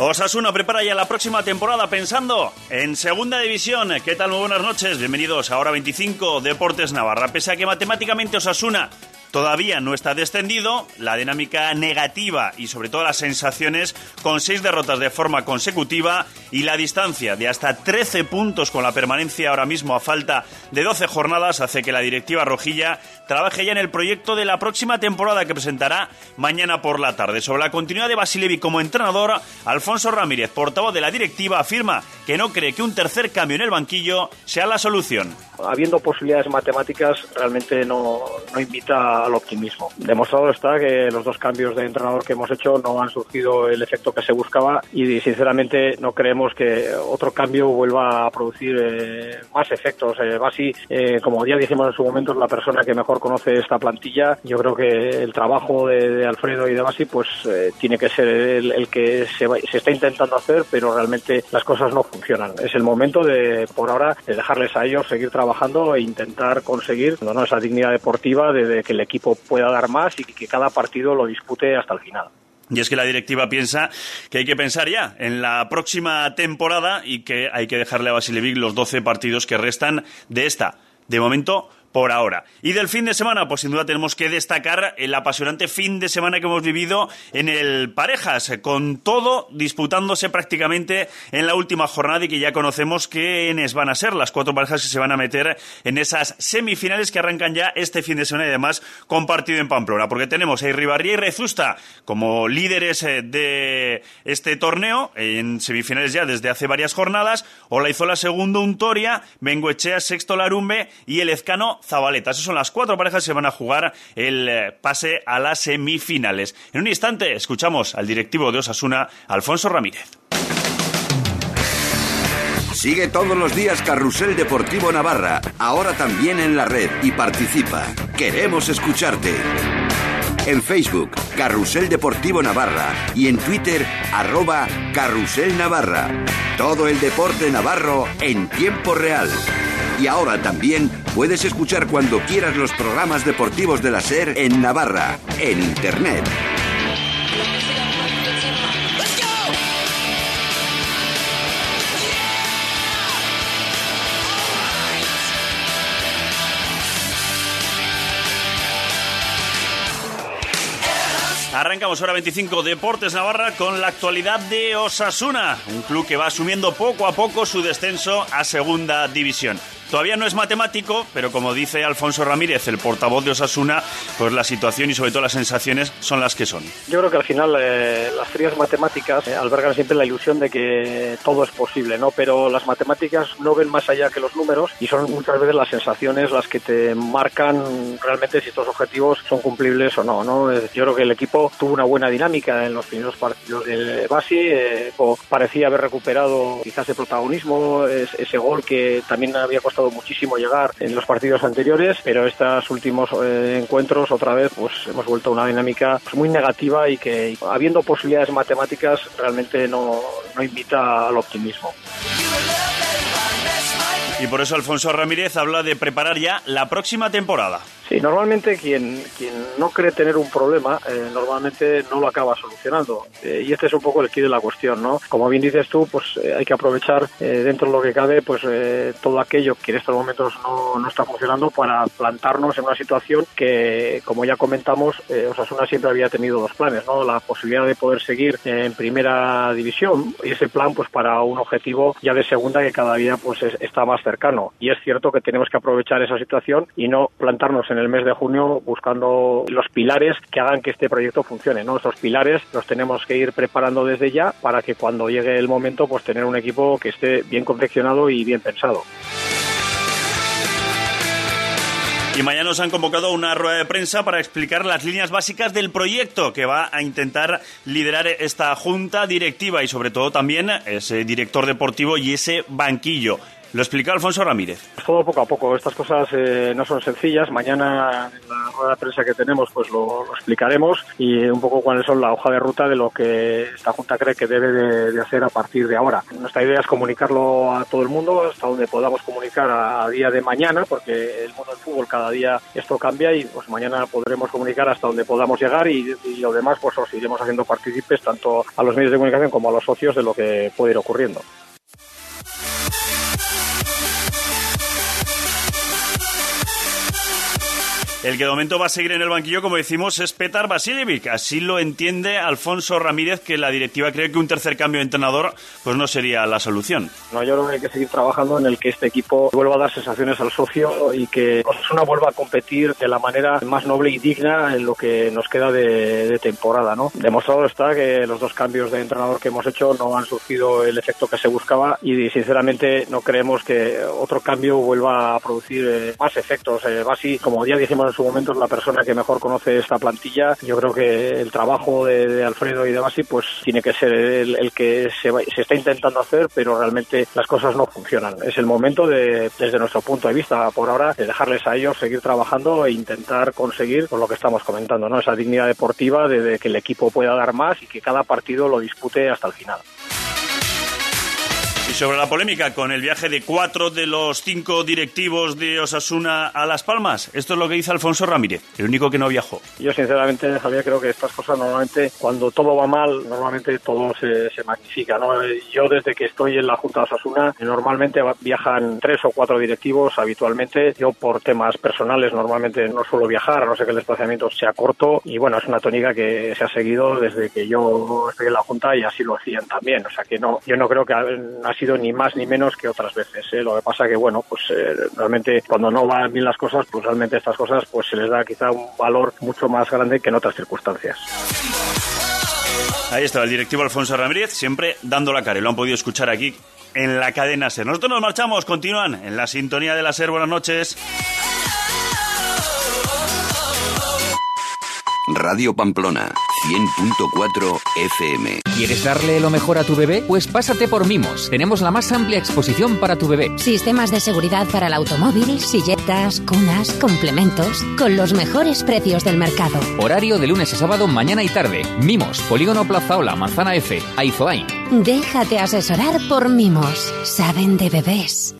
Osasuna prepara ya la próxima temporada pensando en Segunda División. ¿Qué tal? Muy buenas noches. Bienvenidos a Hora 25 Deportes Navarra. Pese a que matemáticamente Osasuna todavía no está descendido, la dinámica negativa y sobre todo las sensaciones con seis derrotas de forma consecutiva y la distancia de hasta 13 puntos con la permanencia ahora mismo a falta de 12 jornadas hace que la directiva rojilla trabaje ya en el proyecto de la próxima temporada que presentará mañana por la tarde. Sobre la continuidad de Basilevi como entrenador, Alfonso Ramírez, portavoz de la directiva, afirma que no cree que un tercer cambio en el banquillo sea la solución. Habiendo posibilidades matemáticas, realmente no, no invita al optimismo. Demostrado está que los dos cambios de entrenador que hemos hecho no han surgido el efecto que se buscaba y sinceramente no creemos que otro cambio vuelva a producir eh, más efectos. Eh, Basi, eh, como ya dijimos en su momento, es la persona que mejor conoce esta plantilla. Yo creo que el trabajo de, Alfredo y de Basi pues eh, tiene que ser el, que se, se, está intentando hacer, pero realmente las cosas no funcionan. Es el momento de, por ahora, de dejarles a ellos seguir trabajando e intentar conseguir esa dignidad deportiva de, que el equipo pueda dar más y que cada partido lo dispute hasta el final. Y es que la directiva piensa que hay que pensar ya en la próxima temporada y que hay que dejarle a Basilevic los 12 partidos que restan de esta. De momento, por ahora. Y del fin de semana, pues sin duda tenemos que destacar el apasionante fin de semana que hemos vivido en el Parejas, con todo disputándose prácticamente en la última jornada y que ya conocemos quiénes van a ser las cuatro parejas que se van a meter en esas semifinales que arrancan ya este fin de semana y además compartido en Pamplona, porque tenemos a Irribarría y Rezusta como líderes eh, de este torneo en semifinales ya desde hace varias jornadas, Olaizola segundo Untoria, Bengoechea sexto Larumbe y el Ezcano Zabaleta. Esas son las cuatro parejas que van a jugar el eh, pase a las semifinales. En un instante escuchamos al directivo de Osasuna, Alfonso Ramírez. Sigue todos los días Carrusel Deportivo Navarra, ahora también en la red y participa. Queremos escucharte. En Facebook, Carrusel Deportivo Navarra y en Twitter, arroba Carrusel Navarra. Todo el deporte navarro en tiempo real. Y ahora también puedes escuchar cuando quieras los programas deportivos de la SER en Navarra, en Internet. Arrancamos hora 25 Deportes Navarra con la actualidad de Osasuna, un club que va asumiendo poco a poco su descenso a segunda división. Todavía no es matemático, pero como dice Alfonso Ramírez, el portavoz de Osasuna, pues la situación y sobre todo las sensaciones son las que son. Yo creo que al final eh, las frías matemáticas eh, albergan siempre la ilusión de que todo es posible, ¿no? Pero las matemáticas no ven más allá que los números y son muchas veces las sensaciones las que te marcan realmente si estos objetivos son cumplibles o no. Yo creo que el equipo tuvo una buena dinámica en los primeros partidos del Basi, eh, parecía haber recuperado quizás el protagonismo, ese gol que también había costado muchísimo llegar en los partidos anteriores, pero estos últimos eh, encuentros otra vez pues hemos vuelto a una dinámica pues, muy negativa y que habiendo posibilidades matemáticas realmente no, no invita al optimismo. Y por eso Alfonso Ramírez habla de preparar ya la próxima temporada. Sí, normalmente quien, quien no cree tener un problema, eh, normalmente no lo acaba solucionando. Eh, y este es un poco el quid de la cuestión, ¿no? Como bien dices tú, pues eh, hay que aprovechar dentro de lo que cabe, pues todo aquello que en estos momentos no, no, está funcionando para plantarnos en una situación que, como ya comentamos, Osasuna siempre había tenido dos planes, ¿no? La posibilidad de poder seguir en primera división y ese plan, pues para un objetivo ya de segunda que cada día pues está más cercano. Y es cierto que tenemos que aprovechar esa situación y no plantarnos en el mes de junio buscando los pilares que hagan que este proyecto funcione. ¿no? Esos pilares los tenemos que ir preparando desde ya para que cuando llegue el momento pues tener un equipo que esté bien confeccionado y bien pensado. Y mañana nos han convocado una rueda de prensa para explicar las líneas básicas del proyecto que va a intentar liderar esta junta directiva y sobre todo también ese director deportivo y ese banquillo Lo explica Alfonso Ramírez. Todo poco a poco. Estas cosas eh, no son sencillas. Mañana en la rueda de prensa que tenemos pues lo, explicaremos y un poco cuáles son la hoja de ruta de lo que esta Junta cree que debe de, hacer a partir de ahora. Nuestra idea es comunicarlo a todo el mundo hasta donde podamos comunicar a, día de mañana porque el mundo del fútbol cada día esto cambia y pues mañana podremos comunicar hasta donde podamos llegar y, y lo demás pues os iremos haciendo partícipes tanto a los medios de comunicación como a los socios de lo que puede ir ocurriendo. El que de momento va a seguir en el banquillo, como decimos, es Petar Vasiljevic. Así lo entiende Alfonso Ramírez, que la directiva cree que un tercer cambio de entrenador pues no sería la solución. No, yo creo que hay que seguir trabajando en el que este equipo vuelva a dar sensaciones al socio y que Osasuna vuelva a competir de la manera más noble y digna en lo que nos queda de, temporada. ¿no? Demostrado está que los dos cambios de entrenador que hemos hecho no han surgido el efecto que se buscaba y sinceramente no creemos que otro cambio vuelva a producir eh, más efectos. Eh, Basi, como ya dijimos en su momento es la persona que mejor conoce esta plantilla. Yo creo que el trabajo de, Alfredo y de Basi pues tiene que ser el, que se, se, está intentando hacer, pero realmente las cosas no funcionan. Es el momento de, desde nuestro punto de vista, por ahora, de dejarles a ellos seguir trabajando e intentar conseguir lo que estamos comentando, ¿no? Esa dignidad deportiva de que el equipo pueda dar más y que cada partido lo dispute hasta el final. Sobre la polémica con el viaje de cuatro de los cinco directivos de Osasuna a Las Palmas, esto es lo que dice Alfonso Ramírez, el único que no viajó. Yo sinceramente, Javier, creo que estas cosas normalmente, cuando todo va mal, normalmente todo se, magnifica. ¿no? Yo desde que estoy en la Junta de Osasuna, normalmente viajan tres o cuatro directivos habitualmente. Yo por temas personales normalmente no suelo viajar, a no ser que el desplazamiento sea corto. Y bueno, es una tónica que se ha seguido desde que yo estoy en la Junta y así lo hacían también. O sea que no, yo no creo que así ni más ni menos que otras veces. ¿eh? Lo que pasa que, bueno, pues eh, realmente cuando no van bien las cosas, pues realmente estas cosas pues se les da quizá un valor mucho más grande que en otras circunstancias. Ahí está el directivo Alfonso Ramírez, siempre dando la cara. Y lo han podido escuchar aquí en la cadena SER. Nosotros nos marchamos, continúan en la sintonía de la SER. Buenas noches. Radio Pamplona 100.4 FM. ¿Quieres darle lo mejor a tu bebé? Pues pásate por Mimos. Tenemos la más amplia exposición para tu bebé. Sistemas de seguridad para el automóvil, silletas, cunas, complementos, con los mejores precios del mercado. Horario de lunes a sábado, mañana y tarde. Mimos, Polígono Plazaola, Manzana F, Aizoain. Déjate asesorar por Mimos. Saben de bebés.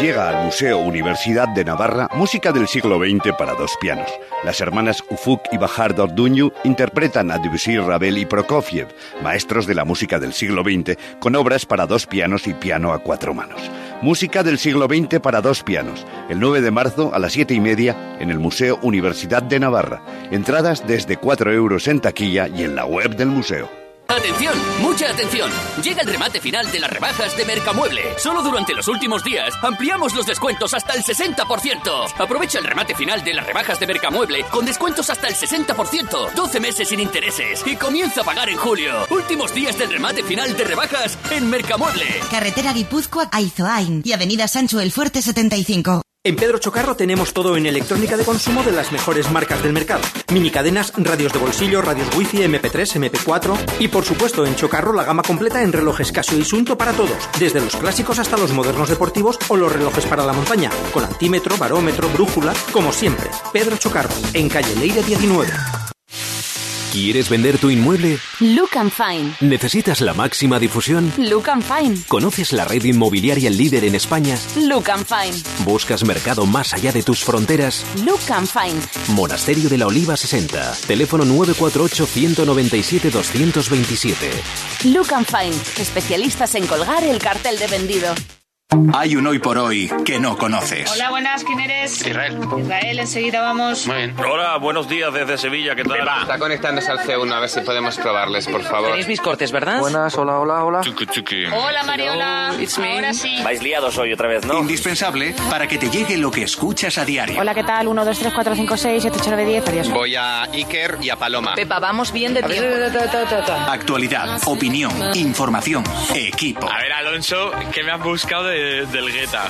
Llega al Museo Universidad de Navarra música del siglo XX para dos pianos. Las hermanas Ufuk y Bahar Dorduñu interpretan a Debussy, Ravel y Prokofiev, maestros de la música del siglo XX, con obras para dos pianos y piano a cuatro manos. Música del siglo XX para dos pianos, el 9 de marzo a las siete y media en el Museo Universidad de Navarra. Entradas desde 4 euros en taquilla y en la web del museo. Atención, mucha atención. Llega el remate final de las rebajas de Mercamueble. Solo durante los últimos días ampliamos los descuentos hasta el 60%. Aprovecha el remate final de las rebajas de Mercamueble con descuentos hasta el 60%, 12 meses sin intereses y comienza a pagar en julio. Últimos días del remate final de rebajas en Mercamueble. Carretera Guipúzcoa Aizoain y Avenida Sancho el Fuerte 75. En Pedro Chocarro tenemos todo en electrónica de consumo de las mejores marcas del mercado. Mini cadenas, radios de bolsillo, radios wifi, MP3, MP4 y por supuesto en Chocarro la gama completa en relojes Casio y Sunto para todos, desde los clásicos hasta los modernos deportivos o los relojes para la montaña, con antímetro, barómetro, brújula, como siempre. Pedro Chocarro, en calle Leire 19. ¿Quieres vender tu inmueble? Look and Fine. ¿Necesitas la máxima difusión? Look and Fine. ¿Conoces la red inmobiliaria líder en España? Look and Fine. ¿Buscas mercado más allá de tus fronteras? Look and Fine. Monasterio de la Oliva 60. Teléfono 948 197 227. Look and Fine. Especialistas en colgar el cartel de vendido. Hay un hoy por hoy que no conoces. Hola, buenas, ¿quién eres? Israel. Israel, enseguida vamos. Muy bien. Hola, buenos días desde Sevilla, ¿qué tal? Está conectándose al C1, a ver si podemos probarles, por favor. Tenéis mis cortes, ¿verdad? Buenas, hola, hola, hola. Hola, Mariola. It's me. Ahora sí. Vais liados hoy otra vez, ¿no? Indispensable para que te llegue lo que escuchas a diario. Hola, ¿qué tal? 1, 2, 3, 4, 5, 6, 7, 8, 9, 10, adiós. Voy a Iker y a Paloma. Pepa, vamos bien de tiempo. Actualidad, opinión, información, equipo. A ver, Alonso, ¿qué me has buscado de de- del Guetta.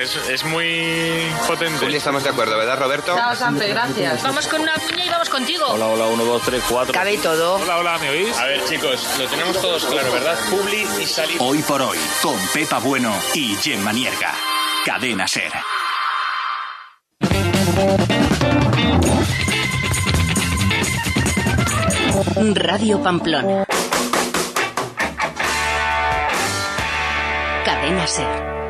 Es, es muy potente. Juli, estamos de acuerdo, ¿verdad, Roberto? Chao, Sanfe, gracias. Vamos con una piña y vamos contigo. hola, 1, 2, 3, 4. Cabe todo. Hola, hola, ¿me oís? A ver, chicos, lo tenemos todos claro, ¿verdad? Publi y salir. Hoy por hoy, con Pepa Bueno y Gemma Nierga. Cadena Ser. Radio Pamplona. Cadena Ser.